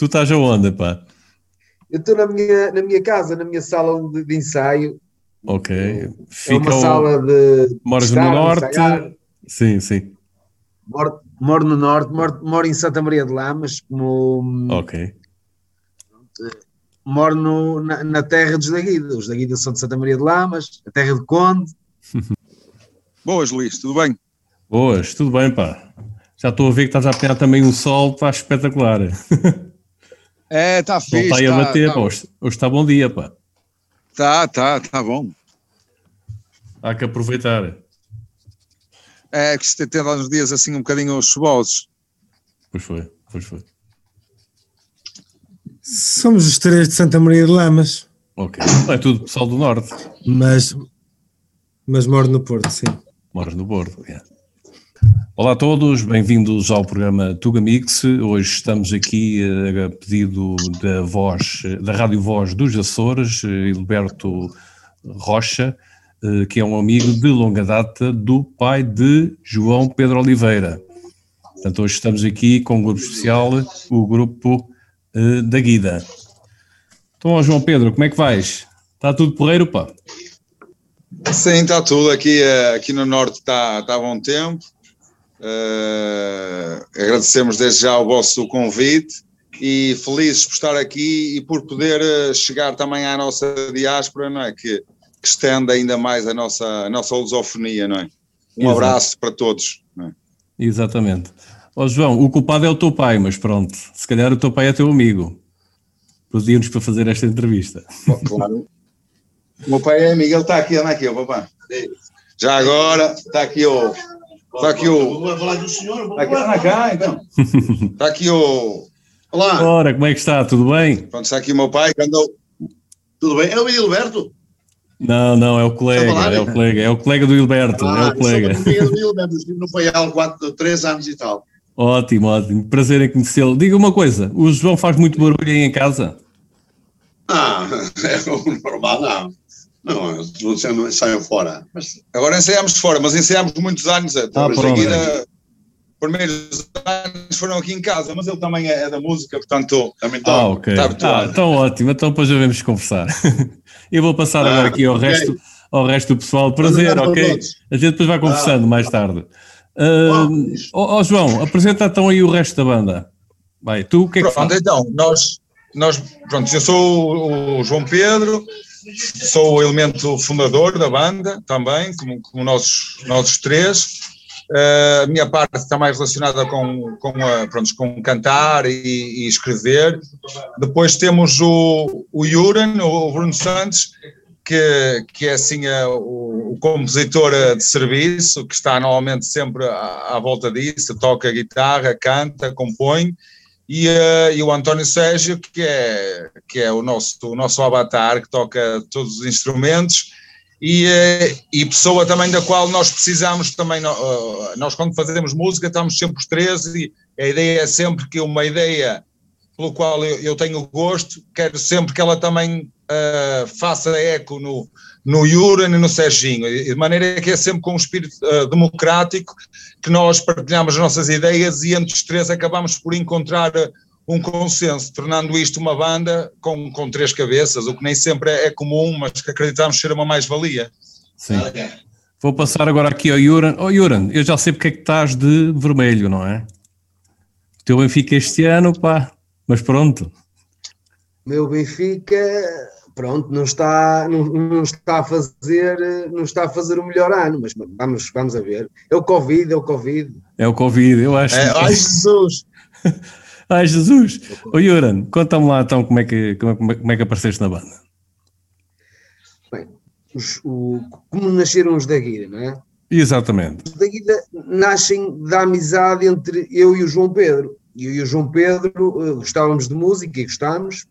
Tu estás aonde, pá? Eu estou na minha, na minha casa, na minha sala de, de ensaio. Ok. é uma sala de. Moras no norte? Sim, sim. Moro, moro no norte, moro, moro, em Santa Maria de Lamas, como. Ok. Moro no, na, na, terra dos Daguida. Os Daguida são de Santa Maria de Lamas, a terra de Conde. Boas, Luís, tudo bem? Boas, tudo bem, pá. Já estou a ver que estás a apanhar também um sol, pá, espetacular. É, está fixe. Está aí a bater, tá, pá. Hoje, hoje está bom dia, pá. Tá, tá, tá bom. Há que aproveitar. É, que isto tem dado uns dias assim um bocadinho chuvosos. Pois foi, pois foi. Somos os três de Santa Maria de Lamas. Ok. É tudo pessoal do Norte. Mas, mas moro no Porto, sim. Moras no Porto, yeah. Olá a todos, bem-vindos ao programa Tuga Mix. Hoje estamos aqui a pedido da voz, da Rádio Voz dos Açores, Hilberto Rocha, que é um amigo de longa data do pai de João Pedro Oliveira. Portanto, hoje estamos aqui com um grupo especial, o grupo da Guida. Então, João Pedro, como é que vais? Está tudo porreiro, pá? Sim, está tudo. Aqui, aqui no Norte está, está bom tempo Uh, agradecemos desde já o vosso convite e felizes por estar aqui e por poder eh, chegar também à nossa diáspora, não é? Que, que estende ainda mais a nossa, a nossa lusofonia, não é? Um Exato. abraço para todos. É? Exatamente. Ó oh, João, o culpado é o teu pai, mas pronto, se calhar o teu pai é teu amigo. Pedimos para fazer esta entrevista. claro. o meu pai é amigo, ele está aqui, anda aqui, o papai. Já agora, está aqui o Está aqui o. Vou falar do senhor. Vou cá, então. Está aqui o. Olá. Ora, como é que está? Tudo bem? Pronto, está aqui o meu pai que andou. Tudo bem? É o Hilberto? Não, não, é o colega, é o colega, é o colega do Hilberto, ah, é o colega. Eu do Hilberto, estive no Paial 4, 3 anos e tal. Ótimo, ótimo, prazer em conhecê-lo. Diga uma coisa, o João faz muito barulho aí em casa? Ah, é o normal, não. Não, não ensaiam fora. Mas... Agora ensaiamos fora, mas ensaiamos muitos anos. É, ah, seguida, primeiros anos foram aqui em casa, mas ele também é, é da música, portanto também está, ah, okay. está Ah, então ótimo, então depois já vamos conversar. Eu vou passar ah, agora aqui ao, okay. resto, ao resto do pessoal. Prazer, ok? A gente depois vai conversando ah. mais tarde. Uh, oh, oh, João, apresenta então aí o resto da banda. Vai, tu o que é que Pronto, então, nós, nós, pronto, eu sou o João Pedro, sou o elemento fundador da banda também, como, como nós três. Uh, a minha parte está mais relacionada com, com, a, pronto, com cantar e, e, escrever. Depois temos o, o Yuran, o Bruno Santos, que, que é assim a, o, o, compositor de serviço, que está normalmente sempre à, à volta disso, toca guitarra, canta, compõe e, uh, e, o António Sérgio, que é, que é o, nosso, o nosso avatar, que toca todos os instrumentos, e, uh, e pessoa também da qual nós precisamos também, uh, nós quando fazemos música estamos sempre os três, e a ideia é sempre que uma ideia pelo qual eu, eu tenho gosto, quero sempre que ela também faça eco no, no Yuran e no Serginho, de maneira que é sempre com um espírito uh, democrático que nós partilhamos as nossas ideias e entre os três acabamos por encontrar eh, um consenso, tornando isto uma banda com, com três cabeças, o que nem sempre é, é comum, mas que acreditamos ser uma mais-valia. Sim. Vou passar agora aqui ao Yuran. Oh Yuran, eu já sei porque é que estás de vermelho, não é? O teu Benfica este ano, pá, mas pronto. Meu Benfica pronto, não está, não, não, está a fazer, não está a fazer o melhor ano, mas vamos, vamos a ver. É o Covid, é o Covid. É o Covid, eu acho. É, ai Jesus! ai Jesus! Ô Yuran, conta-me lá então como é, que, como, é, como é que apareceste na banda. Bem, os, o, como nasceram os da Guida, não é? Exatamente. Os da Guida nascem da amizade entre eu e o João Pedro. Eu e o João Pedro uh, gostávamos de música e gostámos,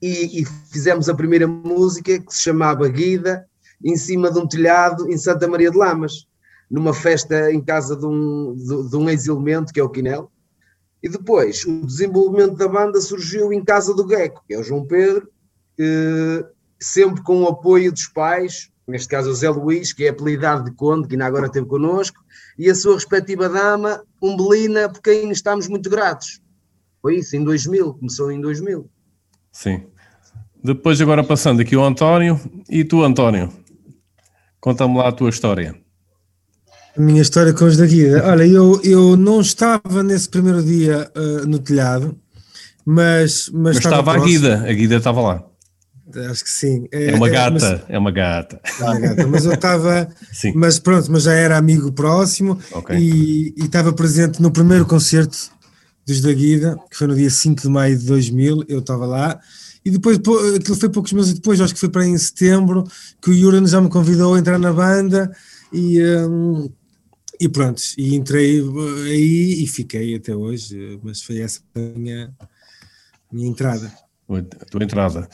e, e, fizemos a primeira música que se chamava Guida, em cima de um telhado em Santa Maria de Lamas, numa festa em casa de um, de, de um ex-elemento que é o Quinel. E depois o desenvolvimento da banda surgiu em casa do Gecko, que é o João Pedro, eh, sempre com o apoio dos pais, neste caso o Zé Luís, que é apelidado de Conde, que ainda agora esteve connosco, e a sua respectiva dama, Umbelina, por quem estamos muito gratos. Foi isso, em 2000, começou em 2000. Sim. Depois, agora passando aqui o António. E tu, António? Conta-me lá a tua história. A minha história com os da Guida. Olha, eu, eu não estava nesse primeiro dia uh, no telhado, mas, mas, mas estava, a Guida, a Guida estava lá. Acho que sim. É, é uma gata, é, mas, é uma gata. É uma gata, mas eu estava, mas pronto, mas já era amigo próximo okay. e, e estava presente no primeiro concerto dos da Guida, que foi no dia 5 de maio de 2000, eu estava lá, e depois, aquilo foi poucos meses depois, acho que foi para em setembro, que o Yuran já me convidou a entrar na banda, e, um, e pronto, e entrei uh, aí e fiquei até hoje, mas foi essa a minha, minha entrada. A tua entrada.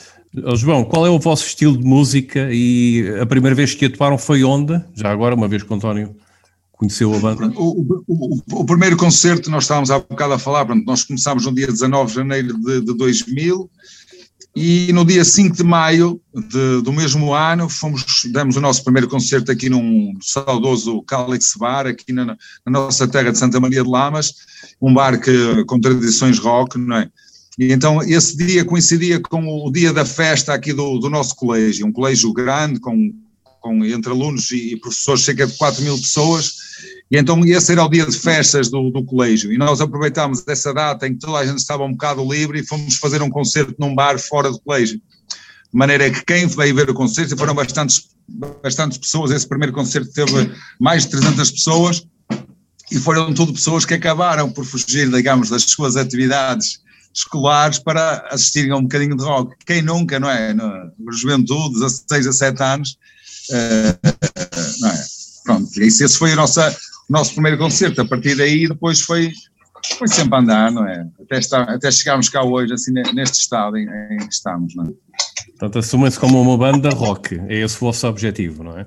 João, qual é o vosso estilo de música e a primeira vez que atuaram foi onde? Já agora, uma vez que o António conheceu a banda? O, o, o, primeiro concerto, nós estávamos há bocado a falar, pronto, nós começámos no dia 19 de janeiro de, de 2000 e no dia 5 de maio de, do mesmo ano fomos, demos o nosso primeiro concerto aqui num saudoso Calix Bar, aqui na, na nossa terra de Santa Maria de Lamas, um bar que, com tradições rock, não é? E então esse dia coincidia com o dia da festa aqui do, do nosso colégio, um colégio grande, com, com entre alunos e professores, cerca de 4 mil pessoas, e então esse era o dia de festas do, do colégio, e nós aproveitámos essa data em que toda a gente estava um bocado livre e fomos fazer um concerto num bar fora do colégio. De maneira que quem veio ver o concerto, foram bastantes, bastantes pessoas, esse primeiro concerto teve mais de 300 pessoas, e foram tudo pessoas que acabaram por fugir, digamos, das suas atividades escolares para assistirem a um bocadinho de rock. Quem nunca, não é? Na juventude, 16 a 7 anos, não é? Pronto, esse foi o nosso, o nosso primeiro concerto. A partir daí, depois foi, foi sempre a andar, não é? Até, estar, até chegarmos cá hoje, assim, neste estado em, em que estamos, não é? Portanto, assumem-se como uma banda rock, é esse o vosso objetivo, não é?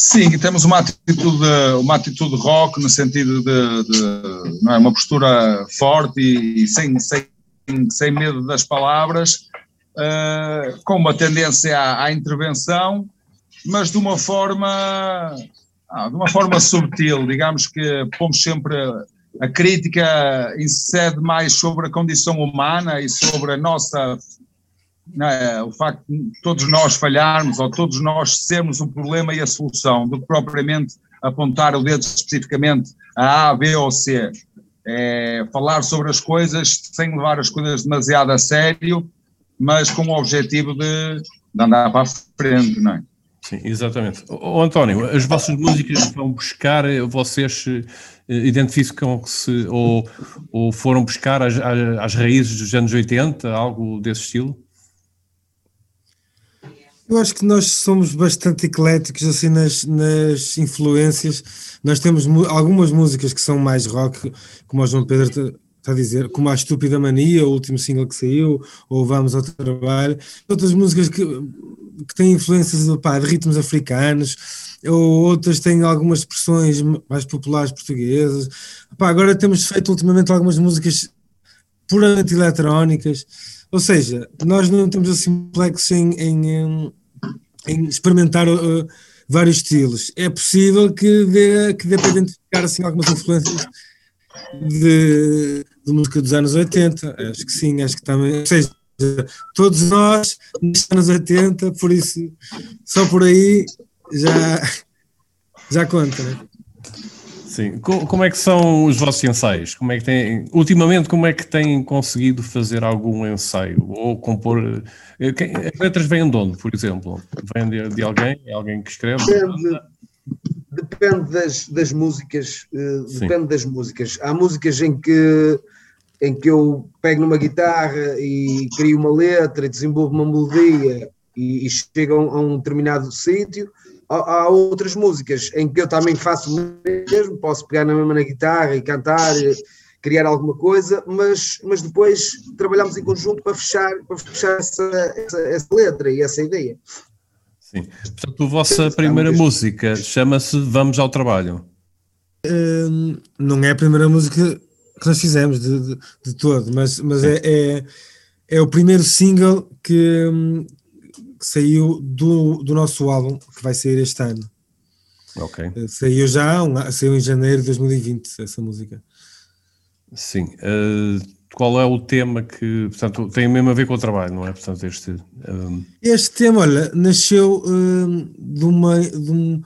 Sim, temos uma atitude, uma atitude rock no sentido de, de não é, uma postura forte e, e sem, sem, sem medo das palavras, uh, com uma tendência à, à, intervenção, mas de uma forma, ah, de uma forma subtil, digamos que pomos sempre a crítica incide mais sobre a condição humana e sobre a nossa é? o facto de todos nós falharmos ou todos nós sermos o problema e a solução, do que propriamente apontar o dedo especificamente a A, B ou C. É falar sobre as coisas sem levar as coisas demasiado a sério, mas com o objetivo de, de andar para a frente, não é? Sim, exatamente. O, António, as vossas músicas vão buscar, vocês eh, identificam-se ou, ou foram buscar as, as raízes dos anos 80, algo desse estilo? Eu acho que nós somos bastante ecléticos assim nas, nas influências. Nós temos algumas músicas que são mais rock, como o João Pedro está a dizer, como a Estúpida Mania, o último single que saiu, ou Vamos ao Trabalho. Outras músicas que, que têm influências pá, de ritmos africanos, ou outras têm algumas expressões mais populares portuguesas. Pá, agora temos feito ultimamente algumas músicas puramente eletrónicas. Ou seja, nós não temos assim complexos em, em, em experimentar uh, vários estilos. É possível que dê, que dê para identificar assim, algumas influências de, de música dos anos 80. Acho que sim, acho que também. Ou seja, todos nós nos anos 80, por isso, só por aí já, já conta, né? Sim. Como é que são os vossos ensaios? Como é que têm, ultimamente, como é que têm conseguido fazer algum ensaio? Ou compor. Eh, quem, as letras vêm de onde, por exemplo? Vêm de, de alguém? É alguém que escreve? Depende, depende das, das músicas. Uh, depende das músicas. Há músicas em que, em que eu pego numa guitarra e crio uma letra, desenvolvo uma melodia e, e chego a um determinado sítio há outras músicas em que eu também faço o mesmo, posso pegar na mesma na guitarra e cantar, criar alguma coisa, mas, mas depois trabalhamos em conjunto para fechar, para fechar essa, essa, essa letra e essa ideia. Sim. Portanto, a vossa primeira música chama-se Vamos ao Trabalho. Hum, não é a primeira música que nós fizemos de, de, de todo, mas, mas é, é, é, o primeiro single que, hum, que saiu do, do nosso álbum, que vai sair este ano. Ok. Eh, saiu já, saiu em janeiro de 2020, essa música. Sim. Uh, qual é o tema que, portanto, tem mesmo a ver com o trabalho, não é? Portanto, este, um... este tema, olha, nasceu uh, de, uma, de, um,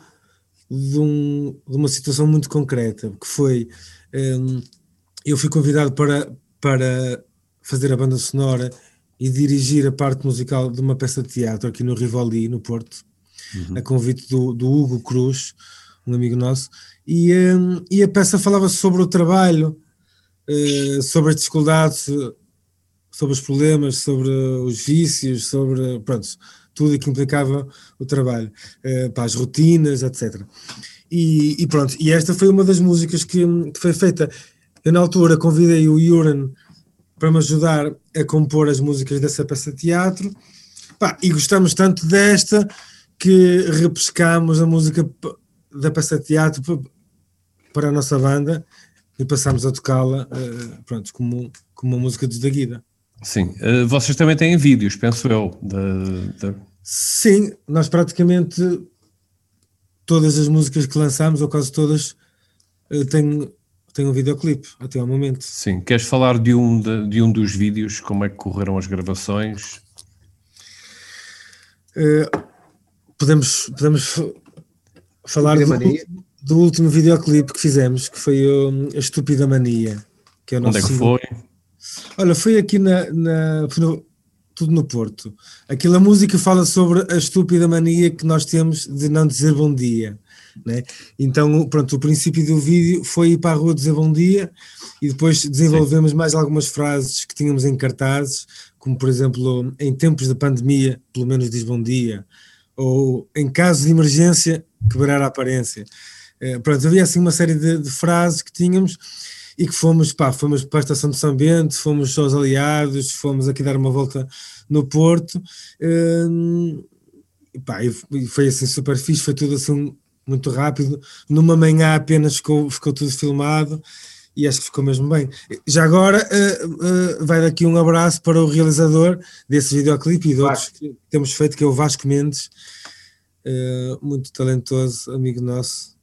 de, um, de, uma situação muito concreta, que foi, um, eu fui convidado para, para fazer a banda sonora e dirigir a parte musical de uma peça de teatro aqui no Rivoli, no Porto, uhum. a convite do, do, Hugo Cruz, um amigo nosso, e, um, e a peça falava sobre o trabalho, uh, sobre as dificuldades, sobre os problemas, sobre os vícios, sobre pronto, tudo o que implicava o trabalho, uh, para as rotinas, etc. E, e, pronto, e esta foi uma das músicas que, que foi feita. Eu, na altura, convidei o Yuran para me ajudar a compor as músicas dessa peça de teatro. Pá, e gostamos tanto desta que repescámos a música da peça de teatro para a nossa banda e passámos a tocá-la uh, pronto, como, como uma música de Guida. Sim, uh, vocês também têm vídeos, penso eu. Sim, nós praticamente todas as músicas que lançámos, ou quase todas, uh, têm tem um videoclipe até ao momento. Sim, queres falar de um, de, de um dos vídeos? Como é que correram as gravações? Uh, podemos, podemos falar do, do, último videoclipe que fizemos, que foi um, A Estúpida Mania. Que é o Onde é que foi? Olha, foi aqui na, na no, tudo no Porto. Aquela música fala sobre a estúpida mania que nós temos de não dizer bom dia. Né? Então, pronto, o princípio do vídeo foi ir para a rua dizer bom dia e depois desenvolvemos Sim. mais algumas frases que tínhamos em cartazes, como por exemplo, em tempos de pandemia, pelo menos diz bom dia, ou em caso de emergência, quebrar a aparência. É, pronto, havia assim uma série de, de, frases que tínhamos e que fomos, pá, fomos para a estação de São Bento, fomos aos aliados, fomos aqui dar uma volta no Porto, hum, e, pá, e foi assim super fixe, foi tudo assim muito rápido. Numa manhã apenas ficou, ficou tudo filmado e acho que ficou mesmo bem. Já agora uh, uh, vai daqui um abraço para o realizador desse videoclipe e de outros que temos feito, que é o Vasco Mendes, uh, muito talentoso, amigo nosso,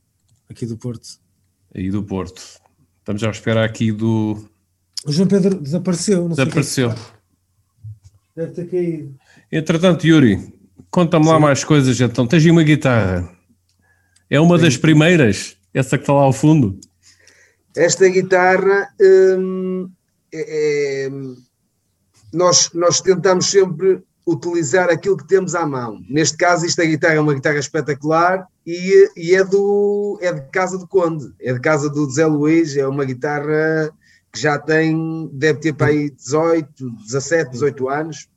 aqui do Porto. Aí do Porto. Estamos à espera aqui do. O João Pedro desapareceu. Não desapareceu. Deve ter caído. Entretanto, Yuri, conta-me lá mais coisas então. Tens aí uma guitarra. É uma Sim. das primeiras, essa que está lá ao fundo. Esta guitarra hum, é, é, nós, nós tentamos sempre utilizar aquilo que temos à mão. Neste caso, esta guitarra é uma guitarra espetacular e, e é, do, é de casa do Conde, é de casa do Zé Luís, é uma guitarra que já tem, deve ter para aí 18, 17, 18 anos.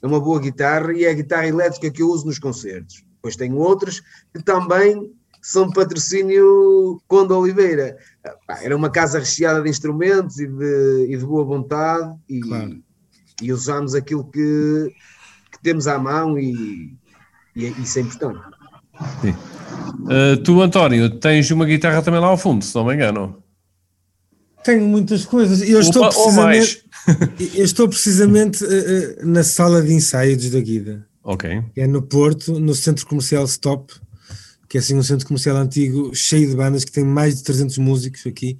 É uma boa guitarra e é a guitarra elétrica que eu uso nos concertos. Depois tenho outras que também são patrocínio Conde Oliveira. Era uma casa recheada de instrumentos e de, e de boa vontade e, claro. e usamos aquilo que, temos à mão e, e isso é importante. Sim. Uh, tu, António, tens uma guitarra também lá ao fundo, se não me engano. Tenho muitas coisas. Eu estou precisamente, eu estou precisamente uh, na sala de ensaios da Guida. Ok. É no Porto, no centro comercial Stop que é assim um centro comercial antigo cheio de bandas que tem mais de 300 músicos aqui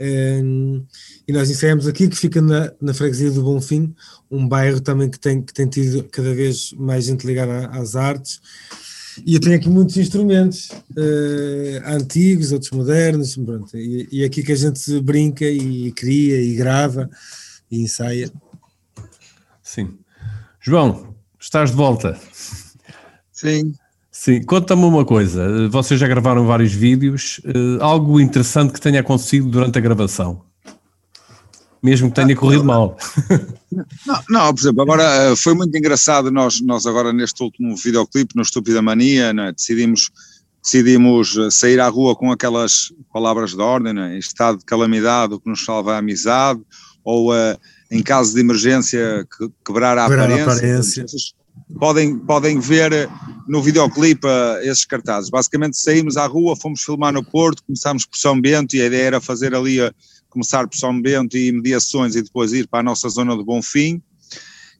um, e nós ensaiamos aqui que fica na, na freguesia do Bonfim um bairro também que tem, que tem tido cada vez mais gente ligada às artes. E eu tenho aqui muitos instrumentos uh, antigos, outros modernos pronto, e, e é aqui que a gente brinca e cria e grava e ensaia. Sim. João, estás de volta? Sim, Sim, conta-me uma coisa. Vocês já gravaram vários vídeos. Uh, algo interessante que tenha acontecido durante a gravação? Mesmo que tenha corrido mal. Não, não, por exemplo, agora eh, foi muito engraçado. Nós, nós agora neste último videoclipe, no Estúpida Mania, é? decidimos, decidimos eh, sair à rua com aquelas palavras de ordem, é? estado de calamidade, o que nos salva a amizade, ou uh, em caso de emergência, que, quebrar a quebrar aparência. A aparência podem, podem ver eh, no videoclipe uh, esses cartazes. Basicamente saímos à rua, fomos filmar no Porto, começámos por São Bento e a ideia era fazer ali, uh, começar por São Bento e mediações e depois ir para a nossa zona de Bonfim.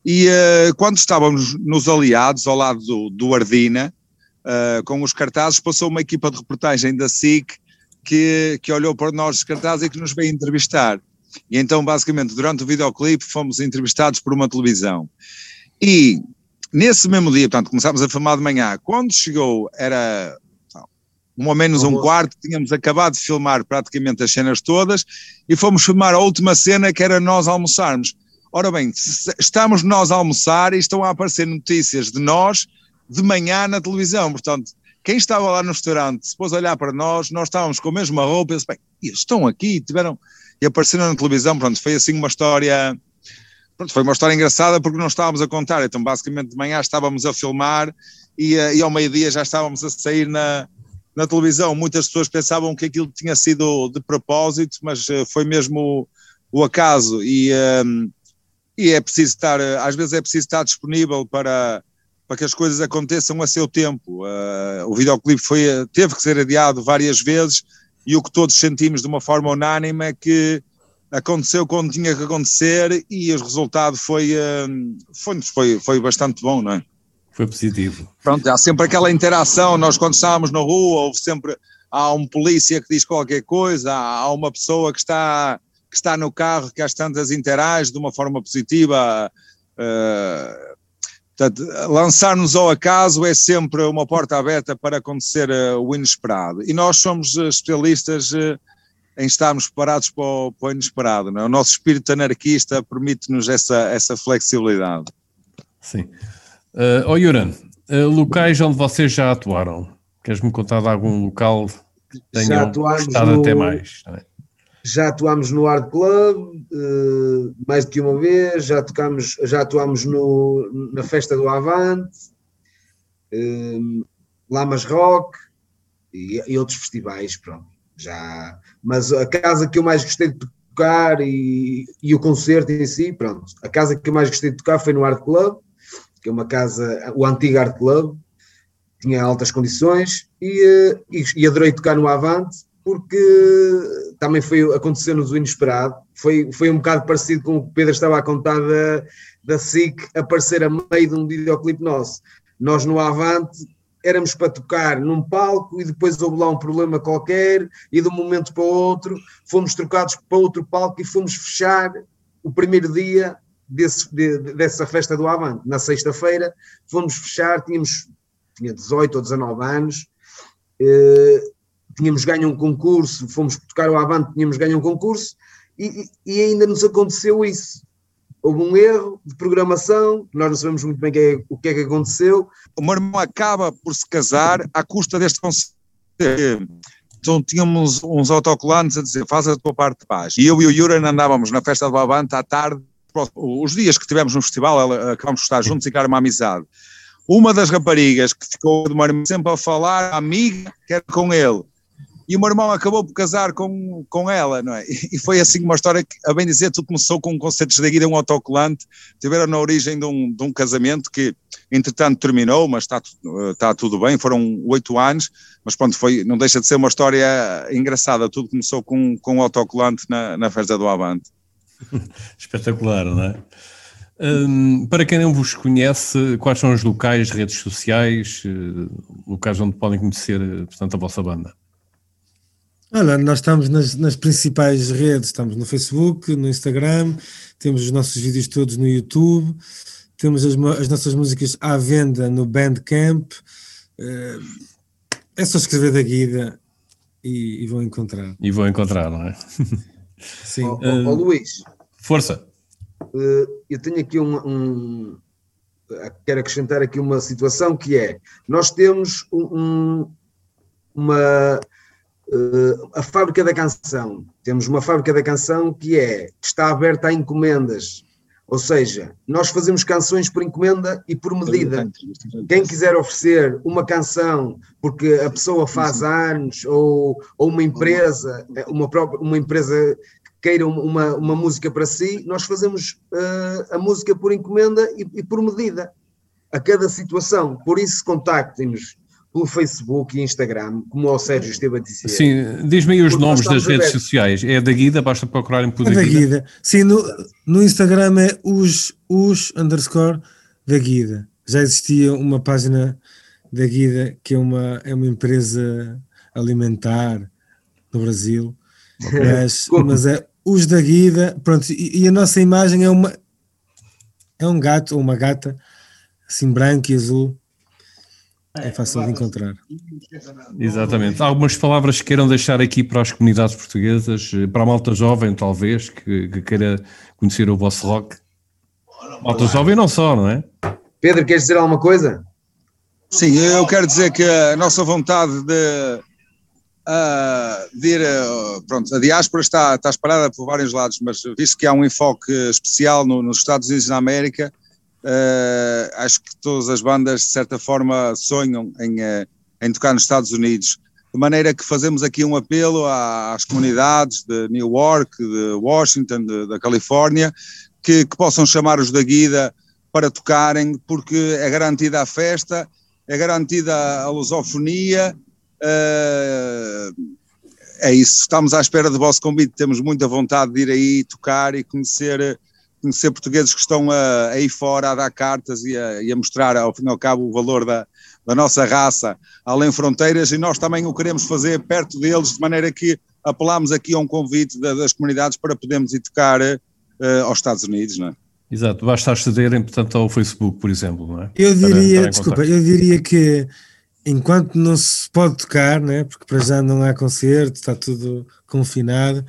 E uh, quando estávamos nos aliados, ao lado do, do Ardina, com os cartazes, passou uma equipa de reportagem da SIC que, que olhou para nós os cartazes e que nos veio entrevistar. E então, basicamente, durante o videoclipe fomos entrevistados por uma televisão. E nesse mesmo dia, portanto, começámos a filmar de manhã. Quando chegou, era um ou menos um quarto, tínhamos acabado de filmar praticamente as cenas todas e fomos filmar a última cena que era nós almoçarmos. Ora bem, estamos nós a almoçar e estão a aparecer notícias de nós de manhã na televisão, portanto, quem estava lá no restaurante, se pôs a olhar para nós, nós estávamos com a mesma roupa, e disse, bem, estão aqui, tiveram, e apareceram na televisão, pronto, foi assim uma história, pronto, foi uma história engraçada porque não estávamos a contar, então basicamente de manhã estávamos a filmar e, eh, e ao meio-dia já estávamos a sair na, na televisão, muitas pessoas pensavam que aquilo tinha sido de propósito, mas eh, foi mesmo o, o acaso. E, um, ehm, e é preciso estar, eh, às vezes é preciso estar disponível para para que as coisas aconteçam a seu tempo. Uh, o videoclipe foi, teve que ser adiado várias vezes e o que todos sentimos de uma forma unânime é que aconteceu quando tinha que acontecer e o resultado foi, uh, foi, foi, foi bastante bom, não é? Foi positivo. Pronto, há sempre aquela interação, nós quando estávamos na rua, houve sempre, há um polícia que diz qualquer coisa, há uma pessoa que está, que está no carro que às tantas interage de uma forma positiva, uh, Portanto, lançar-nos ao acaso é sempre uma porta aberta para acontecer uh, o inesperado. E nós somos uh, especialistas uh, em estarmos preparados para o, para o inesperado. Não é? O nosso espírito anarquista permite-nos essa, essa flexibilidade. Sim. Uh, oh, Yuran, locais onde vocês já atuaram? Queres-me contar de algum local que tenham gostado no... até mais? É? já atuámos no Art Club uh, mais do que uma vez, já, tocamos, já atuámos no, na festa do Avante, uh, Lamas Rock e, e, outros festivais, pronto. Já, mas a casa que eu mais gostei de tocar e, e, o concerto em si, pronto. A casa que eu mais gostei de tocar foi no Art Club, que é uma casa, o antigo Art Club, tinha altas condições e, eh, e, e adorei tocar no Avante porque também foi aconteceu-nos o inesperado. Foi, foi um bocado parecido com o que Pedro estava a contar da, da SIC aparecer a meio de um videoclipe nosso. Nós no Avante éramos para tocar num palco e depois houve lá um problema qualquer e de um momento para o outro fomos trocados para outro palco e fomos fechar o primeiro dia desse, de, dessa festa do Avante. Na sexta-feira fomos fechar, tínhamos tinha 18 ou 19 anos, eh, tínhamos ganho um concurso, fomos tocar o Avante, tínhamos ganho um concurso e, e, ainda nos aconteceu isso. Houve um erro de programação, nós não sabemos muito bem é, o que é que aconteceu. O meu irmão acaba por se casar à custa deste concerto. Então tínhamos uns autocolantes a dizer, faz a tua parte de paz. E eu e o Yuran andávamos na festa do Avante à tarde, os dias que tivemos no festival, acabamos de estar juntos e criar uma amizade. Uma das raparigas que ficou de uma sempre a falar, a amiga, que era com ele, e o meu irmão acabou por casar com, com ela, não é? E foi assim uma história que, a bem dizer, tudo começou com um conceito de guida, um autocolante, tiveram na origem de um, de um casamento que, entretanto, terminou, mas está, está tudo bem, foram oito anos, mas pronto, foi, não deixa de ser uma história engraçada, tudo começou com, com um autocolante na, na festa do Avante. Espetacular, não é? Um, para quem não vos conhece, quais são os locais, redes sociais, uh, locais onde podem conhecer, portanto, a vossa banda? Olha, nós estamos nas, nas, principais redes, estamos no Facebook, no Instagram, temos os nossos vídeos todos no YouTube, temos as, as nossas músicas à venda no Bandcamp. Eh, é só escrever da guida e, e vão encontrar. E vão encontrar, não é? Sim. Ó oh, oh, oh, Luís. Força. Eh, eu tenho aqui um, um, Quero acrescentar aqui uma situação que é: nós temos um, uma Uh, a fábrica da canção. Temos uma fábrica da canção que é que está aberta a encomendas. Ou seja, nós fazemos canções por encomenda e por medida. Quem quiser oferecer uma canção porque a pessoa faz anos ou, ou uma empresa, uma, própria, uma empresa que queira uma, uma música para si, nós fazemos uh, a música por encomenda e, e, por medida a cada situação. Por isso, contactem-nos pelo Facebook e Instagram, como o Sérgio esteve a dizer. Sim, diz-me aí os nomes das redes sociais. É da Guida, basta procurarem por é da Guida. Guida. Sim, no, no Instagram é os, os underscore da Guida. Já existia uma página da Guida, que é uma, é uma empresa alimentar no Brasil, mas, mas é, os da Guida, pronto, e, e, a nossa imagem é uma é um gato ou uma gata assim branco e azul. É fácil de encontrar. Exatamente. Há algumas palavras que queiram deixar aqui para as comunidades portuguesas, para a malta jovem, talvez, que, que queira conhecer o vosso rock. Malta jovem não só, não é? Pedro, queres dizer alguma coisa? Sim, eu quero dizer que a nossa vontade de, uh, de ir, uh, pronto, a diáspora está, está espalhada por vários lados, mas visto que há um enfoque especial no, nos Estados Unidos e na América, uh, acho que todas as bandas de certa forma sonham em, em tocar nos Estados Unidos. De maneira que fazemos aqui um apelo às comunidades de New York, de Washington, de, da Califórnia, que, que possam chamar os da Guida para tocarem, porque é garantida a festa é garantida a lusofonia. Uh, é isso, estamos à espera do vosso convite, temos muita vontade de ir aí tocar e conhecer, conhecer portugueses que estão a, aí fora a dar cartas e a, e a, mostrar, ao fim e ao cabo, o valor da, da nossa raça além fronteiras e nós também o queremos fazer perto deles, de maneira que apelamos aqui a um convite da, das comunidades para podermos ir tocar uh, aos Estados Unidos, não é? Exato, basta acederem, portanto, ao Facebook, por exemplo, não é? Eu diria, para, desculpa, eu diria que enquanto não se pode tocar, né, porque para já não há concerto, está tudo confinado,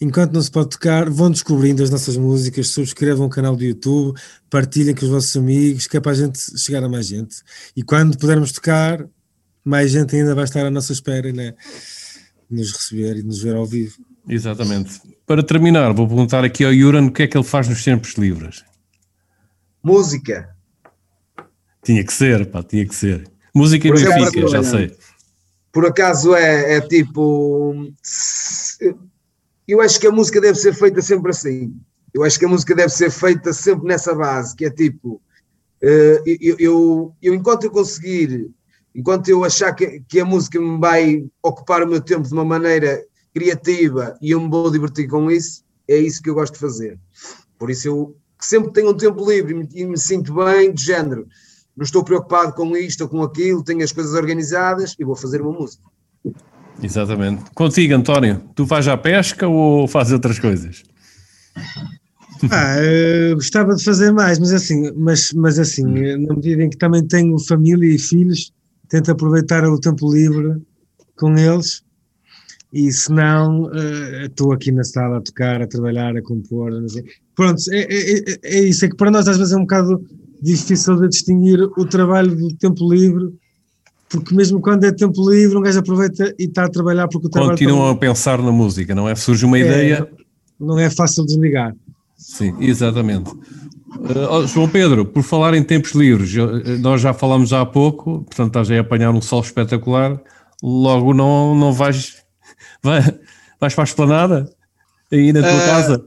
enquanto não se pode tocar, vão descobrindo as nossas músicas, subscrevam o canal do YouTube, partilhem com os vossos amigos, que é para a gente chegar a mais gente. E quando pudermos tocar, mais gente ainda vai estar à nossa espera, né? Nos receber e nos ver ao vivo. Exatamente. Para terminar, vou perguntar aqui ao Yuran o que é que ele faz nos tempos livres. Música. Tinha que ser, pá, tinha que ser. Música e Benfica, já sei. Por acaso é, é tipo. Eu acho que a música deve ser feita sempre assim. Eu acho que a música deve ser feita sempre nessa base, que é tipo. Eh, eu, eu, eu enquanto eu conseguir, enquanto eu achar que, que a música me vai ocupar o meu tempo de uma maneira criativa e eu me vou divertir com isso, é isso que eu gosto de fazer. Por isso eu sempre tenho um tempo livre e me sinto bem, de género. Não estou preocupado com isto ou com aquilo, tenho as coisas organizadas e vou fazer uma música. Exatamente. Contigo, António, tu vais à pesca ou fazes outras coisas? Ah, gostava de fazer mais, mas assim, mas, mas assim, na medida em que também tenho família e filhos, tento aproveitar o tempo livre com eles e se não, uh, estou aqui na sala a tocar, a trabalhar, a compor. Pronto, é, é, é, é, isso, é que para nós às vezes é um bocado difícil de distinguir o trabalho do tempo livre, porque mesmo quando é tempo livre, um gajo aproveita e está a trabalhar porque o trabalho. Continuam a pensar na música, não é? Surge uma é, ideia. Não é fácil desligar. Sim, exatamente. Uh, João Pedro, por falar em tempos livres, eh, nós já falamos há pouco, portanto estás a apanhar um sol espetacular, logo não, não vais Vai, vais para a esplanada? Aí na tua uh, casa?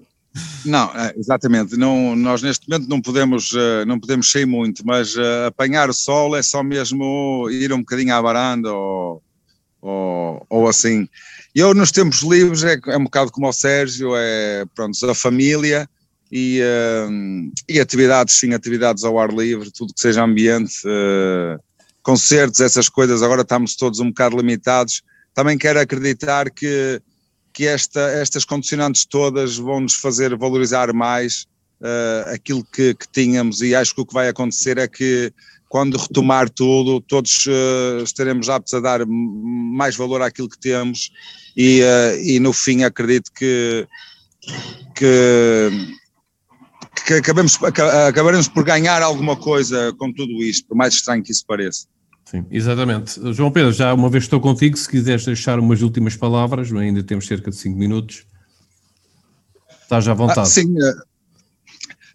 Não, é, exatamente. Não, nós neste momento não podemos, uh, não podemos sair muito, mas uh, apanhar o sol é só mesmo ir um bocadinho à varanda ou, ou, ou assim. Eu nos tempos livres é, é, um bocado como o Sérgio, é pronto, a família e, uh, e atividades, sim, atividades ao ar livre, tudo que seja ambiente, concertos, essas coisas, agora estamos todos um bocado limitados também quero acreditar que, que esta, estas condicionantes todas vão nos fazer valorizar mais uh, aquilo que, que, tínhamos e acho que o que vai acontecer é que quando retomar tudo, todos uh, estaremos aptos a dar mais valor àquilo que temos e, uh, e no fim acredito que, que, que acabemos, acabaremos por ganhar alguma coisa com tudo isto, por mais estranho que isso pareça. Sim, exatamente. João Pedro, já uma vez estou contigo, se quiseres deixar umas últimas palavras, ainda temos cerca de 5 minutos. Estás à vontade. Ah, sim, eh,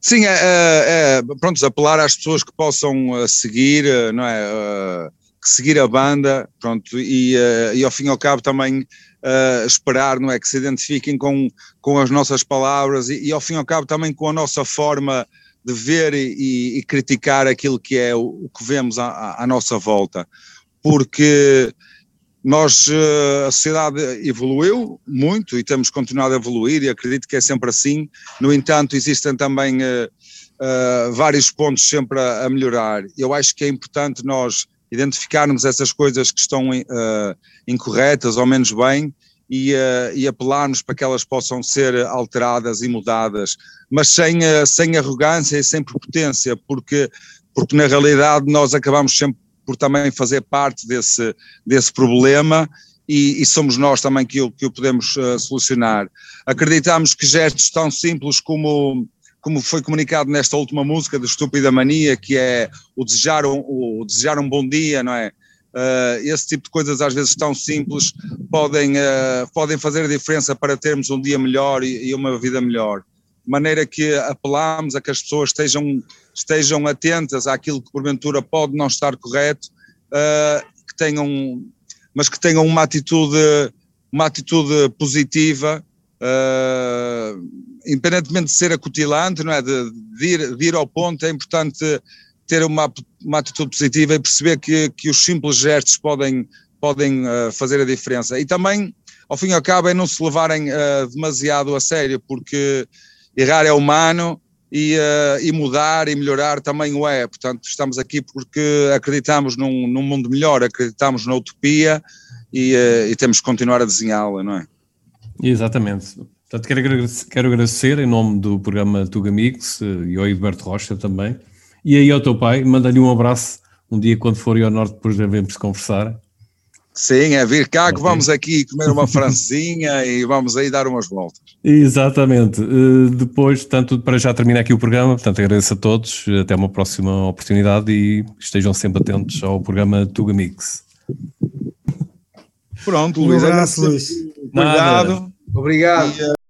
sim é, é, pronto, apelar às pessoas que possam seguir, não é? que seguir a banda, pronto, e, e ao fim e ao cabo também uh, esperar, não é? Que se identifiquem com, com as nossas palavras e, e ao fim e ao cabo também com a nossa forma de ver e, e criticar aquilo que é o, o que vemos à, à, nossa volta, porque nós, eh, a sociedade evoluiu muito e temos continuado a evoluir e acredito que é sempre assim, no entanto existem também uh, uh, vários pontos sempre a, a, melhorar, eu acho que é importante nós identificarmos essas coisas que estão uh, incorretas ou menos bem e, uh, e apelarmos para que elas possam ser alteradas e mudadas, mas sem, uh, sem arrogância e sem prepotência, porque, porque na realidade nós acabamos sempre por também fazer parte desse, desse problema e, e, somos nós também que o, que o podemos uh, solucionar. Acreditamos que gestos tão simples como, como foi comunicado nesta última música da Estúpida Mania, que é o desejar um, o desejar um bom dia, não é? Uh, esse tipo de coisas às vezes tão simples podem, uh, podem fazer a diferença para termos um dia melhor e, e, uma vida melhor. De maneira que apelamos a que as pessoas estejam, estejam atentas àquilo que porventura pode não estar correto, uh, que tenham mas que tenham uma atitude, uma atitude positiva, independentemente de ser acutilante, não é? De, de, ir, de ir ao ponto, é importante ter uma, uma atitude positiva e perceber que, que os simples gestos podem, podem uh, fazer a diferença. E também, ao fim e ao cabo, é não se levarem uh, demasiado a sério, porque errar é humano e, uh, e, mudar e melhorar também o é. Portanto, estamos aqui porque acreditamos num, num mundo melhor, acreditamos na utopia e, e temos que continuar a desenhá-la, não é? Exatamente. Portanto, quero agradecer, quero agradecer em nome do programa Tuga Mix eh, e ao Edberto Rocha também. E aí ao teu pai, manda-lhe um abraço um dia quando for ao norte, depois devemos conversar. Sim, é vir cá que vamos aqui comer uma francesinha e vamos aí dar umas voltas. Exatamente. Uh, depois, tanto para já terminar aqui o programa, portanto agradeço a todos, até uma próxima oportunidade e estejam sempre atentos ao programa Tuga Mix. Pronto, um Luís. abraço, Luís. Cuidado. Obrigado. E,